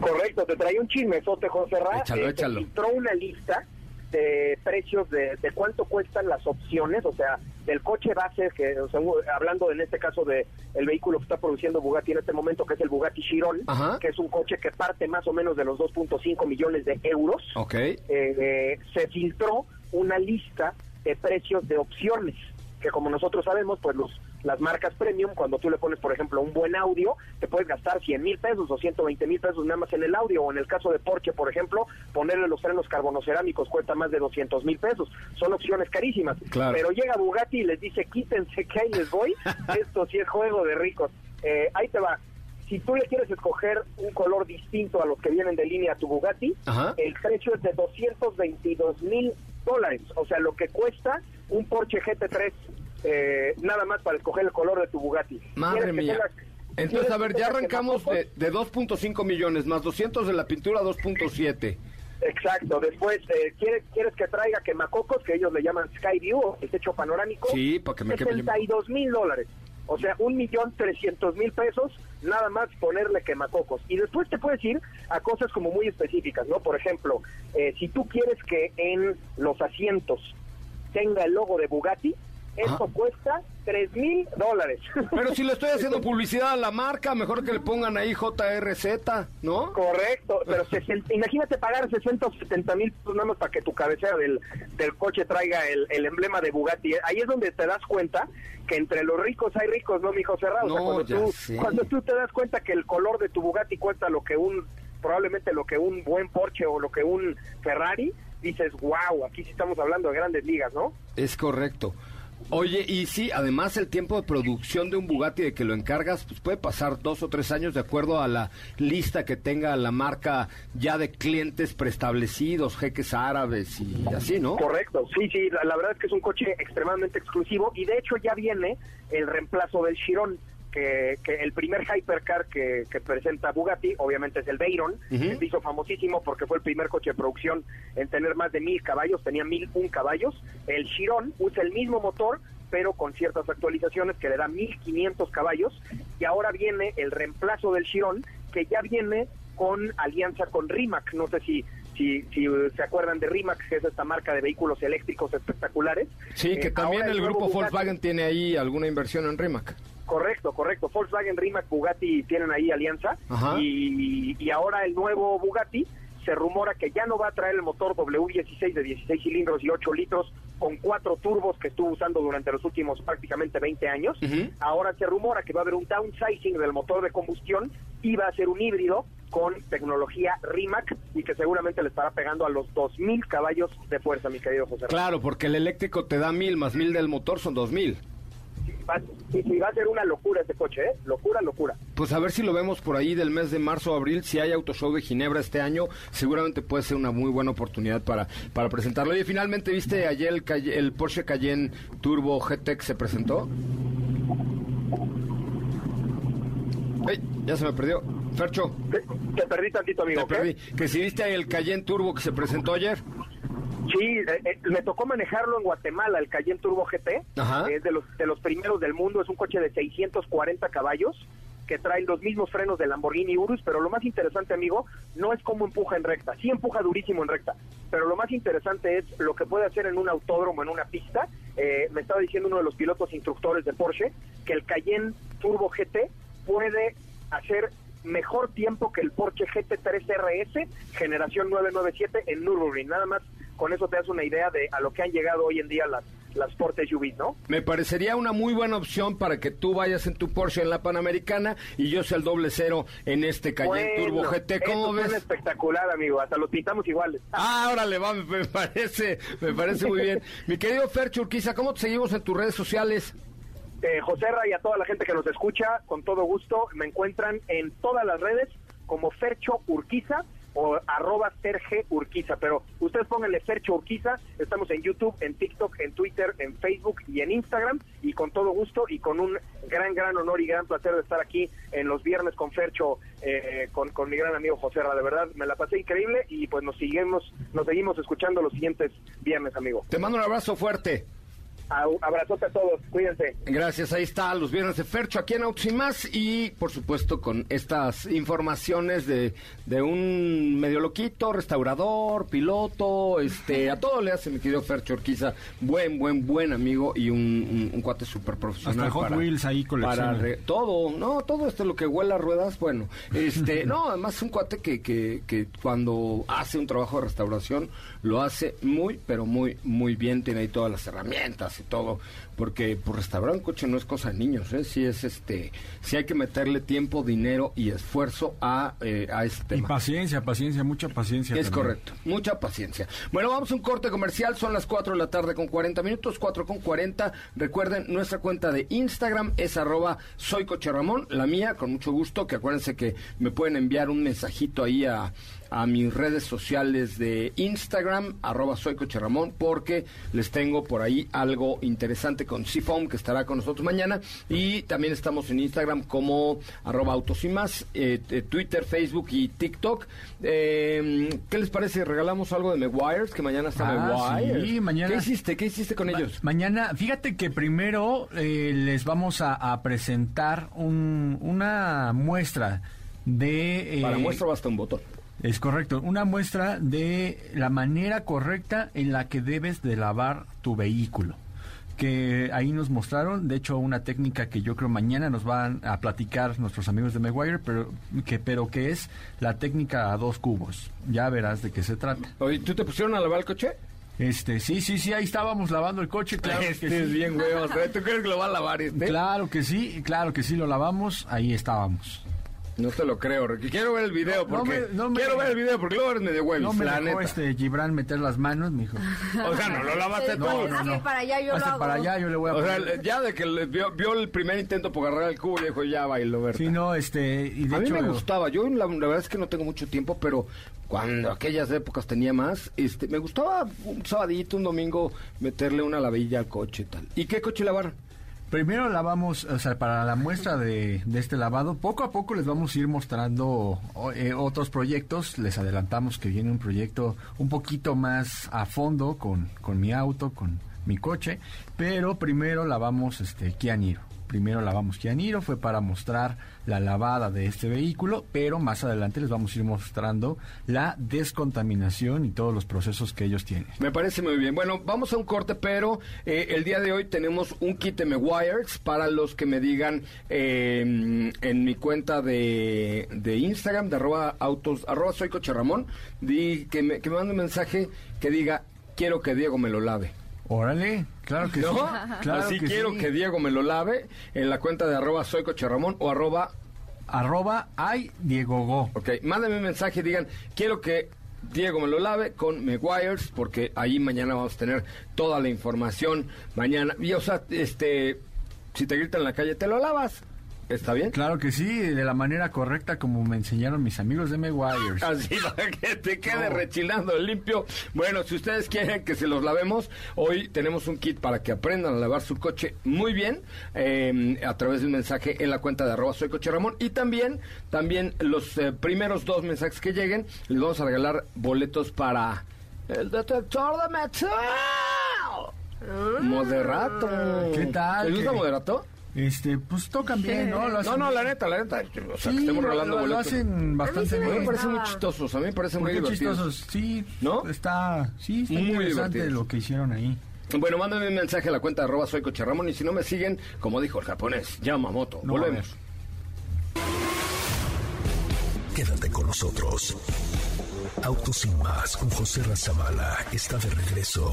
Correcto, te traía un chismesote, José Ra. Échalo, Eh, échalo. filtró una lista de precios de, de cuánto cuestan las opciones, o sea, del coche base, que o sea, hablando en este caso de el vehículo que está produciendo Bugatti en este momento, que es el Bugatti Chiron, Ajá. que es un coche que parte más o menos de los 2.5 millones de euros. Ok. eh, eh, se filtró una lista de precios de opciones, que como nosotros sabemos, pues los las marcas premium, cuando tú le pones, por ejemplo, un buen audio, te puedes gastar 100 mil pesos o 120 mil pesos nada más en el audio, o en el caso de Porsche, por ejemplo, ponerle los frenos carbonocerámicos cuesta más de 200 mil pesos. Son opciones carísimas. Claro. Pero llega Bugatti y les dice, quítense que ahí les voy, esto sí es juego de ricos. Eh, ahí te va. Si tú le quieres escoger un color distinto a los que vienen de línea a tu Bugatti, Ajá. el precio es de 222 mil dólares, o sea, lo que cuesta un Porsche GT3 eh, nada más para escoger el color de tu Bugatti. Madre ¿Quieres que mía. Entonces, ¿quieres a ver, ya arrancamos de, de 2.5 millones más 200 de la pintura 2.7. Exacto, después, eh, ¿quieres, ¿quieres que traiga quemacocos, que ellos le llaman Sky View, o el techo panorámico? Sí, para que me queme. 62 mil dólares. O sea, un millón trescientos mil pesos, nada más ponerle quemacocos. Y después te puedes ir a cosas como muy específicas, ¿no? Por ejemplo, eh, si tú quieres que en los asientos tenga el logo de Bugatti, esto Ajá. cuesta tres mil dólares. Pero si le estoy haciendo publicidad a la marca, mejor que le pongan ahí JRZ, ¿no? Correcto, pero sesen- imagínate pagar 60 o 70 mil pesos para que tu cabecera del, del coche traiga el, el emblema de Bugatti. Ahí es donde te das cuenta que entre los ricos hay ricos, ¿no, mijo cerrado? No, cuando, ya tú, sé. cuando tú te das cuenta que el color de tu Bugatti cuesta lo que un probablemente lo que un buen Porsche o lo que un Ferrari, dices, wow, aquí sí estamos hablando de grandes ligas, ¿no? Es correcto. Oye, y sí, además el tiempo de producción de un Bugatti de que lo encargas, pues puede pasar dos o tres años de acuerdo a la lista que tenga la marca ya de clientes preestablecidos, jeques árabes y así, ¿no? Correcto, sí, sí, la, la verdad es que es un coche extremadamente exclusivo y de hecho ya viene el reemplazo del Chiron. Que, que el primer hypercar que, que presenta Bugatti, obviamente es el Veyron, que se hizo famosísimo porque fue el primer coche de producción en tener más de mil caballos, tenía mil un caballos. El Chiron usa el mismo motor, pero con ciertas actualizaciones que le da 1500 caballos. Y ahora viene el reemplazo del Chiron, que ya viene con alianza con Rimac. No sé si, si, si se acuerdan de Rimac, que es esta marca de vehículos eléctricos espectaculares. Sí, que Eh, también el grupo Bugatti- Volkswagen tiene ahí alguna inversión en Rimac. Correcto, correcto. Volkswagen, Rimac, Bugatti tienen ahí alianza. Y, y ahora el nuevo Bugatti se rumora que ya no va a traer el motor W16 de 16 cilindros y 8 litros con cuatro turbos que estuvo usando durante los últimos prácticamente 20 años. Ahora se rumora que va a haber un downsizing del motor de combustión y va a ser un híbrido con tecnología Rimac y que seguramente le estará pegando a los 2000 caballos de fuerza, mi querido José. Claro, porque el eléctrico te da mil más mil del motor son dos mil. Va, y, y va a ser una locura este coche, ¿eh? Locura, locura. Pues a ver si lo vemos por ahí del mes de marzo o abril. Si hay Autoshow de Ginebra este año, seguramente puede ser una muy buena oportunidad para, para presentarlo. Oye, finalmente, ¿viste ayer el, el Porsche Cayenne Turbo GT que se presentó? ¡Ey! Ya se me perdió. Fercho, Te, te perdí tantito, amigo. te ¿qué? perdí. Que si viste el Cayenne Turbo que se presentó ayer. Sí, eh, eh, me tocó manejarlo en Guatemala, el Cayenne Turbo GT. Ajá. Es de los, de los primeros del mundo, es un coche de 640 caballos que trae los mismos frenos del Lamborghini Urus, pero lo más interesante, amigo, no es cómo empuja en recta. Sí empuja durísimo en recta, pero lo más interesante es lo que puede hacer en un autódromo, en una pista. Eh, me estaba diciendo uno de los pilotos instructores de Porsche que el Cayenne Turbo GT puede hacer mejor tiempo que el Porsche GT3 RS generación 997 en Nürburgring. Nada más con eso te das una idea de a lo que han llegado hoy en día las las Sport SUVs, ¿no? Me parecería una muy buena opción para que tú vayas en tu Porsche en la Panamericana y yo sea el doble cero en este Cayenne Turbo GT. ¿Cómo ves? espectacular, amigo. Hasta los pintamos iguales. Ah, órale, va, me parece, me parece muy bien. Mi querido Fer Churquiza, ¿cómo te seguimos en tus redes sociales? Eh, José Ra y a toda la gente que nos escucha, con todo gusto, me encuentran en todas las redes como Fercho Urquiza o arroba Serge Urquiza, pero ustedes pónganle Fercho Urquiza, estamos en YouTube, en TikTok, en Twitter, en Facebook y en Instagram, y con todo gusto y con un gran, gran honor y gran placer de estar aquí en los viernes con Fercho, eh, con, con mi gran amigo José Ra, de verdad, me la pasé increíble y pues nos seguimos, nos seguimos escuchando los siguientes viernes, amigo. Te mando un abrazo fuerte. Abrazote a todos, cuídense. Gracias, ahí está, los viernes de Fercho aquí en Autos y más y por supuesto con estas informaciones de, de un medio loquito, restaurador, piloto, este, a todo le hace mi querido Fercho Orquiza, buen, buen, buen amigo y un, un- un cuate súper profesional. Hasta Hot Wheels ahí para re- todo, no, todo esto lo que huele a ruedas, bueno, este, no, además un cuate que, que, que cuando hace un trabajo de restauración lo hace muy, pero muy, muy bien, tiene ahí todas las herramientas y todo, porque por restaurar un coche no es cosa de niños, ¿eh? sí es este, sí hay que meterle tiempo, dinero y esfuerzo a, eh, a este Y tema. paciencia, paciencia, mucha paciencia. Es también. correcto, mucha paciencia. Bueno, vamos a un corte comercial, son las 4 de la tarde con 40 minutos, 4 con 40. Recuerden, nuestra cuenta de Instagram es arroba soy Coche Ramón, la mía, con mucho gusto, que acuérdense que me pueden enviar un mensajito ahí a, a mis redes sociales de Instagram, arroba soy Coche Ramón, porque les tengo por ahí algo interesante con Seafoam, que estará con nosotros mañana, y también estamos en Instagram como arroba autos y más, eh, eh, Twitter, Facebook y TikTok. Eh, ¿Qué les parece? ¿Regalamos algo de Meguiars? Que mañana está Ah, Meguiars. sí, mañana. ¿Qué hiciste? ¿Qué hiciste con Ma- ellos? mañana, fíjate que primero eh, les vamos a, a presentar un- una muestra de... eh, Para muestra basta un botón. Es correcto, una muestra de la manera correcta en la que debes de lavar tu vehículo. Que ahí nos mostraron, de hecho, una técnica que yo creo mañana nos van a platicar nuestros amigos de Meguiar, pero que, pero que es la técnica a dos cubos. Ya verás de qué se trata. Oye, ¿tú te pusieron a lavar el coche? Este, sí, sí, sí, ahí estábamos lavando el coche, claro este que es sí. bien, güey. O sea, ¿Tú crees que lo va a lavar este? Claro que sí, claro que sí, lo lavamos, ahí estábamos. No te lo creo, Ricky. Quiero ver el video No, no porque me- no me- quiero ver el video porque luego eres medio huevis, No me la dejó neta. este Gibran meter las manos, me dijo. O sea, no lo lavaste tú. No, no, no. para allá yo Hazte lo hago. para allá, yo le voy a O sea, ya de que le vio, vio el primer intento por agarrar el cubo y dijo, ya bailó, ¿verdad? Sí, no, este, y de a mí me gustaba, yo la, la verdad es que no tengo mucho tiempo, pero cuando aquellas épocas tenía más, este, me gustaba un sabadito, un domingo, meterle una lavilla al coche y tal. ¿Y qué coche lavaron? Primero lavamos, o sea, para la muestra de, de este lavado, poco a poco les vamos a ir mostrando eh, otros proyectos. Les adelantamos que viene un proyecto un poquito más a fondo con, con mi auto, con mi coche, pero primero lavamos este Kia Niro. Primero lavamos Kia Niro, fue para mostrar la lavada de este vehículo, pero más adelante les vamos a ir mostrando la descontaminación y todos los procesos que ellos tienen. Me parece muy bien. Bueno, vamos a un corte, pero eh, el día de hoy tenemos un kit de Meguiars para los que me digan eh, en mi cuenta de, de Instagram, de arroba autos, arroba soy coche Ramón, di, que, me, que me mande un mensaje que diga, quiero que Diego me lo lave. Órale, claro que ¿No? sí. Claro Así que quiero sí. que Diego me lo lave en la cuenta de arroba soy coche Ramón o arroba arroba ay Diego Go. Ok, mándenme un mensaje y digan, quiero que Diego me lo lave con Meguiars, porque ahí mañana vamos a tener toda la información. Mañana, y o sea, este, si te gritan en la calle, te lo lavas. ¿Está bien? Claro que sí, de la manera correcta como me enseñaron mis amigos de Meguiars. Así para que te quede rechilando limpio. Bueno, si ustedes quieren que se los lavemos, hoy tenemos un kit para que aprendan a lavar su coche muy bien eh, a través de un mensaje en la cuenta de arroba soy coche Ramón. Y también, también los eh, primeros dos mensajes que lleguen, les vamos a regalar boletos para el detector de metal. Moderato. ¿Qué tal? ¿Les gusta moderato? Este, pues tocan bien, ¿no? Lo No, hacen- no, la neta, la neta. O sea, Sí, que estemos lo- regalando lo, lo hacen bastante A mí me parecen muy chistosos, a mí me parecen muy divertidos. chistosos, sí. ¿No? Está, sí, está Muy interesante divertidos. lo que hicieron ahí. Bueno, mándame un mensaje a la cuenta de arroba soy coche Ramón y si no me siguen, como dijo el japonés, Yamamoto. No, Volvemos. Quédate con nosotros. Autos sin más con José Razabala está de regreso.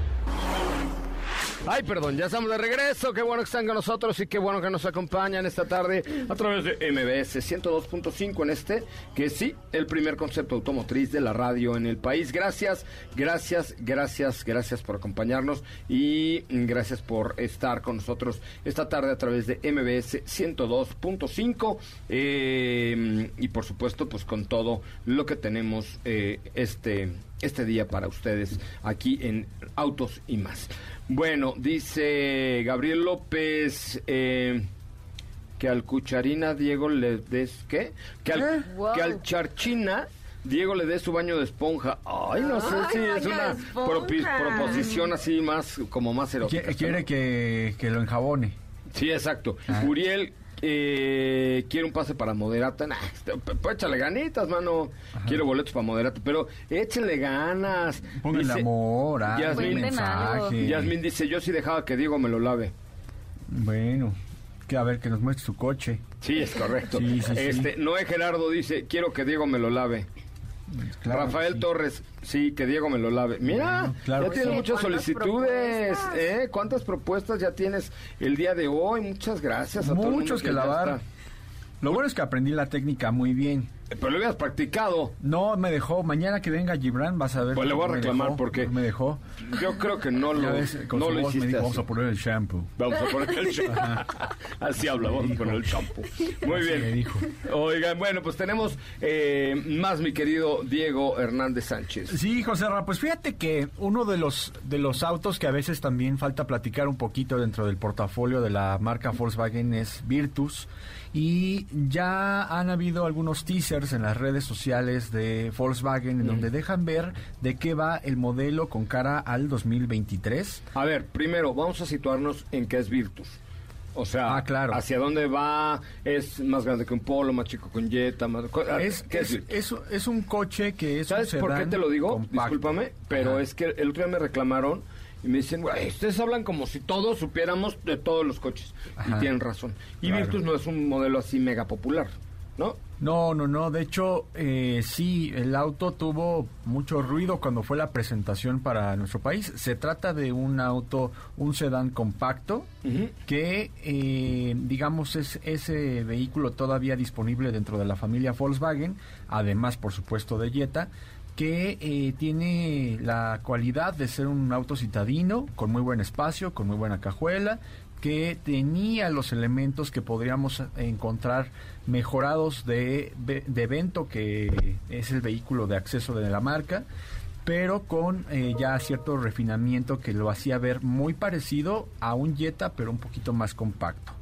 Ay, perdón, ya estamos de regreso. Qué bueno que están con nosotros y qué bueno que nos acompañan esta tarde a través de MBS 102.5 en este, que sí, el primer concepto automotriz de la radio en el país. Gracias, gracias, gracias, gracias por acompañarnos y gracias por estar con nosotros esta tarde a través de MBS 102.5 eh, y por supuesto pues con todo lo que tenemos eh, este este día para ustedes aquí en Autos y más. Bueno, dice Gabriel López eh, que al Cucharina Diego le des ¿qué? Que al, Wow. que al Charchina Diego le dé su baño de esponja. Ay, no sé si es una proposición así más como más erótica. Qui- Quiere que, que lo enjabone. Sí, exacto. Ah. Uriel eh, quiere un pase para Moderata. Nah, este, p- p- échale ganitas, mano. Quiero boletos para Moderata, pero échenle ganas. Pónganle Dice- amor, algo. mensaje. Yasmín dice, yo sí dejaba que Diego me lo lave. Bueno, que a ver, que nos muestre su coche. Sí, es correcto. Sí, sí, sí. este, Noé Gerardo dice, quiero que Diego me lo lave. Claro, Rafael sí. Torres, sí, que Diego me lo lave. Mira, claro ya tienes sí. muchas ¿Cuántas solicitudes, propuestas? ¿eh? ¿Cuántas propuestas ya tienes el día de hoy? Muchas gracias a todo el mundo Muchos que lavar. Lo bueno es que aprendí la técnica muy bien. Pero lo habías practicado. No me dejó. Mañana que venga Gibran vas a ver. Pues le voy a reclamar dejó, porque- Me dejó. Yo creo que no lo, ves, no lo voz me hiciste dijo, así. vamos a poner el shampoo. Vamos a poner el shampoo. Así habla, vamos a dijo. poner el shampoo. Muy Así bien. me dijo. Oigan, bueno, pues tenemos eh, más mi querido Diego Hernández Sánchez. Sí, José Ra, pues fíjate que uno de los de los autos que a veces también falta platicar un poquito dentro del portafolio de la marca Volkswagen es Virtus y ya han habido algunos teasers en las redes sociales de Volkswagen en donde dejan ver de qué va el modelo con cara al 2023. A ver, primero, vamos a situarnos en qué es Virtus. O sea, Ah, claro. hacia dónde va, es más grande que un polo, más chico con Jetta, más... ah, Es, ¿qué es, es- es un coche que es ¿Sabes un por qué te lo digo? compacto. Discúlpame, pero Ajá. es que el otro día me reclamaron y me dicen, güey, ustedes hablan como si todos supiéramos de todos los coches. Y tienen razón. Y Claro. Virtus no es un modelo así mega popular, ¿no? No, no, no. De hecho, eh, sí, el auto tuvo mucho ruido cuando fue la presentación para nuestro país. Se trata de un auto, un sedán compacto, que, eh, digamos, es ese vehículo todavía disponible dentro de la familia Volkswagen, además, por supuesto, de Jetta, que eh, tiene la cualidad de ser un auto citadino, con muy buen espacio, con muy buena cajuela, que tenía los elementos que podríamos encontrar mejorados de, de Vento, que es el vehículo de acceso de la marca, pero con eh, ya cierto refinamiento que lo hacía ver muy parecido a un Jetta, pero un poquito más compacto.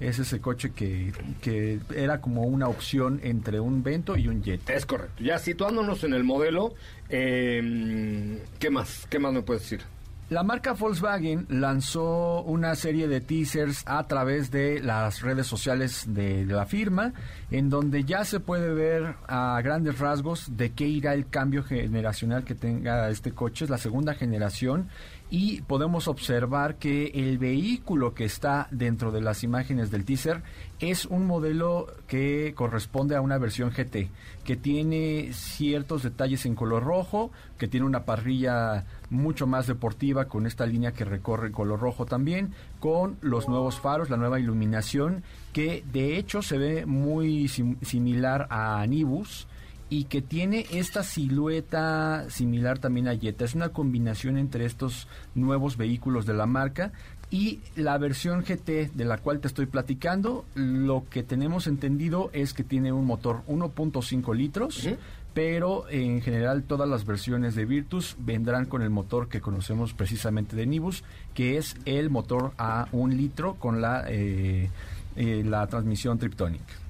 Es ese coche que, que era como una opción entre un Vento y un Jetta. Es correcto. Ya situándonos en el modelo, eh, ¿qué más? ¿Qué más me puedes decir? La marca Volkswagen lanzó una serie de teasers a través de las redes sociales de, de la firma, en donde ya se puede ver a grandes rasgos de qué irá el cambio generacional que tenga este coche, es la segunda generación, y podemos observar que el vehículo que está dentro de las imágenes del teaser es un modelo que corresponde a una versión GT, que tiene ciertos detalles en color rojo, que tiene una parrilla mucho más deportiva con esta línea que recorre en color rojo también, con los nuevos faros, la nueva iluminación, que de hecho se ve muy sim- similar a Nibus y que tiene esta silueta similar también a Jetta. Es una combinación entre estos nuevos vehículos de la marca y la versión GT de la cual te estoy platicando, lo que tenemos entendido es que tiene un motor 1.5 litros, pero en general todas las versiones de Virtus vendrán con el motor que conocemos precisamente de Nibus, que es el motor a un litro con la, eh, eh, la transmisión Triptonic.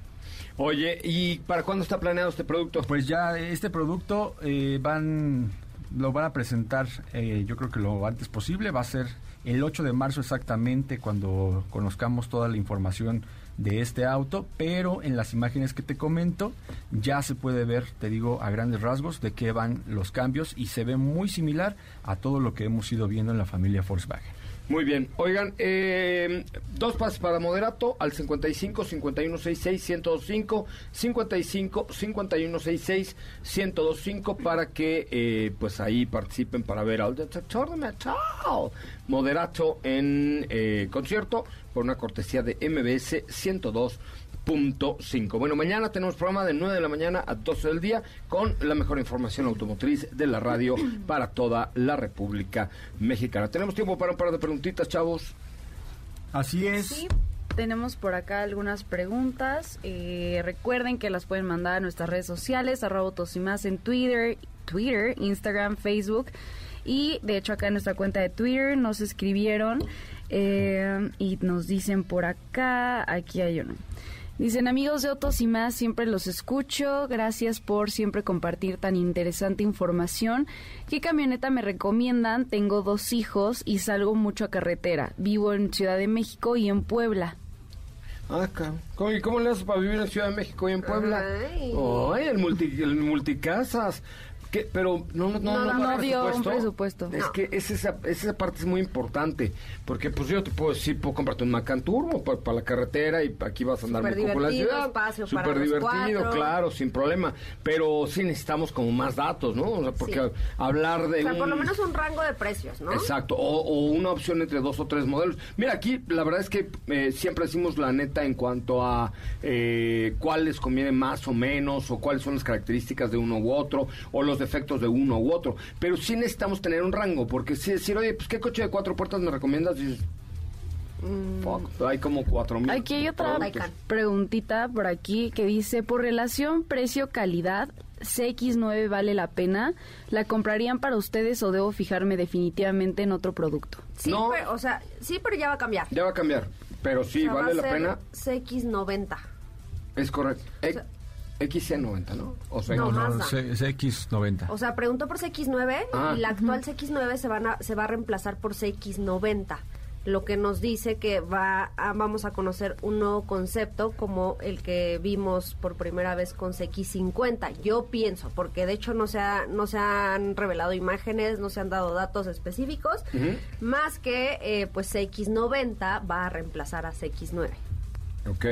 Oye, ¿y para cuándo está planeado este producto? Pues ya este producto eh, van lo van a presentar eh, yo creo que lo antes posible va a ser el 8 de marzo exactamente cuando conozcamos toda la información de este auto pero en las imágenes que te comento ya se puede ver te digo a grandes rasgos de qué van los cambios y se ve muy similar a todo lo que hemos ido viendo en la familia Volkswagen Muy bien. Oigan, eh, dos pases para moderato al 55 5166 1025 55 5166 1025 para que eh, pues ahí participen para ver al detector de metal moderato en eh, concierto por una cortesía de MBS 102.5. Bueno, mañana tenemos programa de 9 de la mañana a 12 del día con la mejor información automotriz de la radio para toda la República Mexicana. Tenemos tiempo para un par de preguntitas, chavos. así es Sí, tenemos por acá algunas preguntas. Eh, recuerden que las pueden mandar a nuestras redes sociales, arroba autos y más en Twitter, Twitter, Instagram, Facebook. Y de hecho acá en nuestra cuenta de Twitter nos escribieron eh, y nos dicen por acá, aquí hay uno. Dicen amigos de Autos y más, siempre los escucho. Gracias por siempre compartir tan interesante información. ¿Qué camioneta me recomiendan? Tengo dos hijos y salgo mucho a carretera. Vivo en Ciudad de México y en Puebla. Ah, cabrón. ¿Cómo, y cómo le haces para vivir en Ciudad de México y en Puebla? Ay. Ay, el, multi, el multicasas. ¿Qué? Pero no, no, no, No, dio un presupuesto. Es que es esa, esa parte es muy importante. Porque pues yo te puedo decir, puedo comprarte un Macan Turbo para, para la carretera y aquí vas a andar muy por la divertido, ciudad. Súper divertido, claro, sin problema. Pero sí necesitamos como más datos, ¿no? O sea, porque Sí. hablar de O sea, un... por lo menos un rango de precios, ¿no? Exacto, o, o una opción entre dos o tres modelos. Mira, aquí la verdad es que eh, siempre decimos la neta en cuanto a eh, cuál les conviene más o menos, o cuáles son las características de uno u otro, o los defectos de uno u otro. Pero sí necesitamos tener un rango, porque si decir, oye, pues ¿qué coche de cuatro puertas me recomiendas? Dices, fuck, hay como cuatro mil. Aquí hay otra productos. Preguntita por aquí que dice, por relación precio-calidad, CX9 vale la pena. ¿La comprarían para ustedes o debo fijarme definitivamente en otro producto? Sí, No. pero, o sea, sí, pero ya va a cambiar. Ya va a cambiar, pero sí, O sea, va vale a la ser pena, CX90. es correcto. Sea- XC90, ¿no? O sea, No, no, Mazda. C- CX90 O sea, preguntó por CX9 Ah. y la actual CX9 se, van a, se va a reemplazar por CX90. lo que nos dice que va a- vamos a conocer un nuevo concepto como el que vimos por primera vez con CX50. Yo pienso, porque de hecho no se, ha- no se han revelado imágenes, no se han dado datos específicos, más que eh, pues CX90 va a reemplazar a CX9. Ok.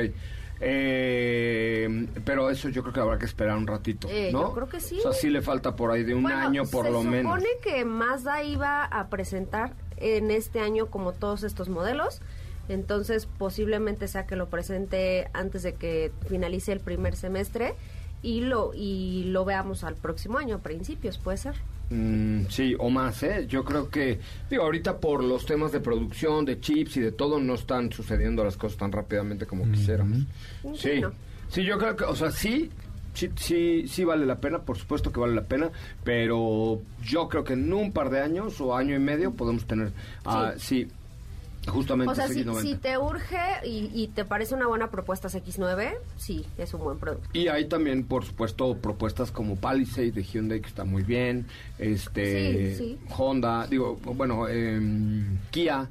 Eh, pero eso yo creo que habrá que esperar un ratito, Eh, ¿no? yo creo que sí. O sea, sí le falta por ahí de un Bueno, año por se lo menos. supone que Mazda iba a presentar en este año como todos estos modelos. Entonces, posiblemente sea que lo presente antes de que finalice el primer semestre y lo y lo veamos al próximo año, a principios, puede ser. Mm, sí, o más, ¿eh? Yo creo que, digo, ahorita por los temas de producción, de chips y de todo, no están sucediendo las cosas tan rápidamente como quisiéramos. Sí, Sí, sí, yo creo que, o sea, sí, sí, sí, sí vale la pena, por supuesto que vale la pena, pero yo creo que en un par de años o año y medio podemos tener, ah, sí, justamente O sea, si, CX90. si te urge y, y te parece una buena propuesta CX9, sí, es un buen producto. Y hay también, por supuesto, propuestas como Palisade de Hyundai que está muy bien, este Sí, sí. Honda, digo, bueno, em, Kia,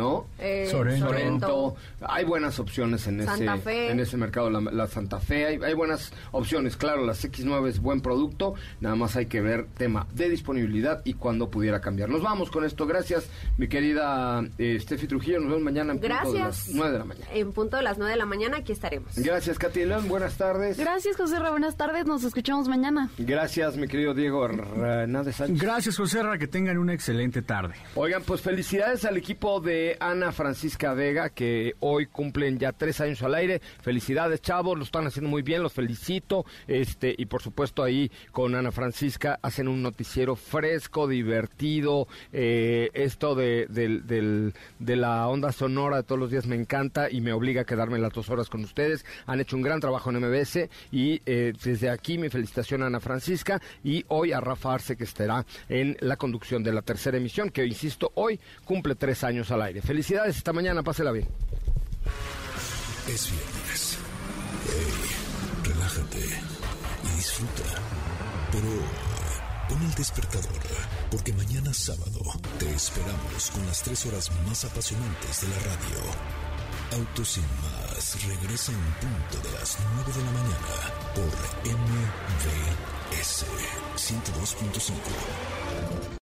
¿no? Eh, Sorento. Sorento. Hay buenas opciones en Santa ese Fe. en ese mercado, la, la Santa Fe. Hay, hay buenas opciones. Claro, la X9 es buen producto. Nada más hay que ver tema de disponibilidad y cuándo pudiera cambiar. Nos vamos con esto. Gracias, mi querida eh, Steffi Trujillo. Nos vemos mañana en punto de Gracias. las 9 de la mañana. En punto de las 9 de la mañana aquí estaremos. Gracias, Katy León. Buenas tardes. Gracias, José Ra. Buenas tardes. Nos escuchamos mañana. Gracias, mi querido Diego Hernández Sánchez. Gracias, José Ra, que tengan una excelente tarde. Oigan, pues felicidades al equipo de Ana Francisca Vega, que hoy cumplen ya tres años al aire. Felicidades, chavos, lo están haciendo muy bien, los felicito. Este, y por supuesto ahí con Ana Francisca hacen un noticiero fresco, divertido. Eh, esto de, de la onda sonora de todos los días me encanta y me obliga a quedarme las dos horas con ustedes. Han hecho un gran trabajo en MBS y eh, desde aquí mi felicitación a Ana Francisca y hoy a Rafa Arce que estará en la conducción de la tercera emisión que, insisto, hoy cumple tres años al Felicidades, esta mañana, pásela bien. Es viernes. Hey, relájate y disfruta. Pero pon el despertador, porque mañana sábado te esperamos con las tres horas más apasionantes de la radio. Autos sin más regresa en punto de las 9 de la mañana por MVS 102.5.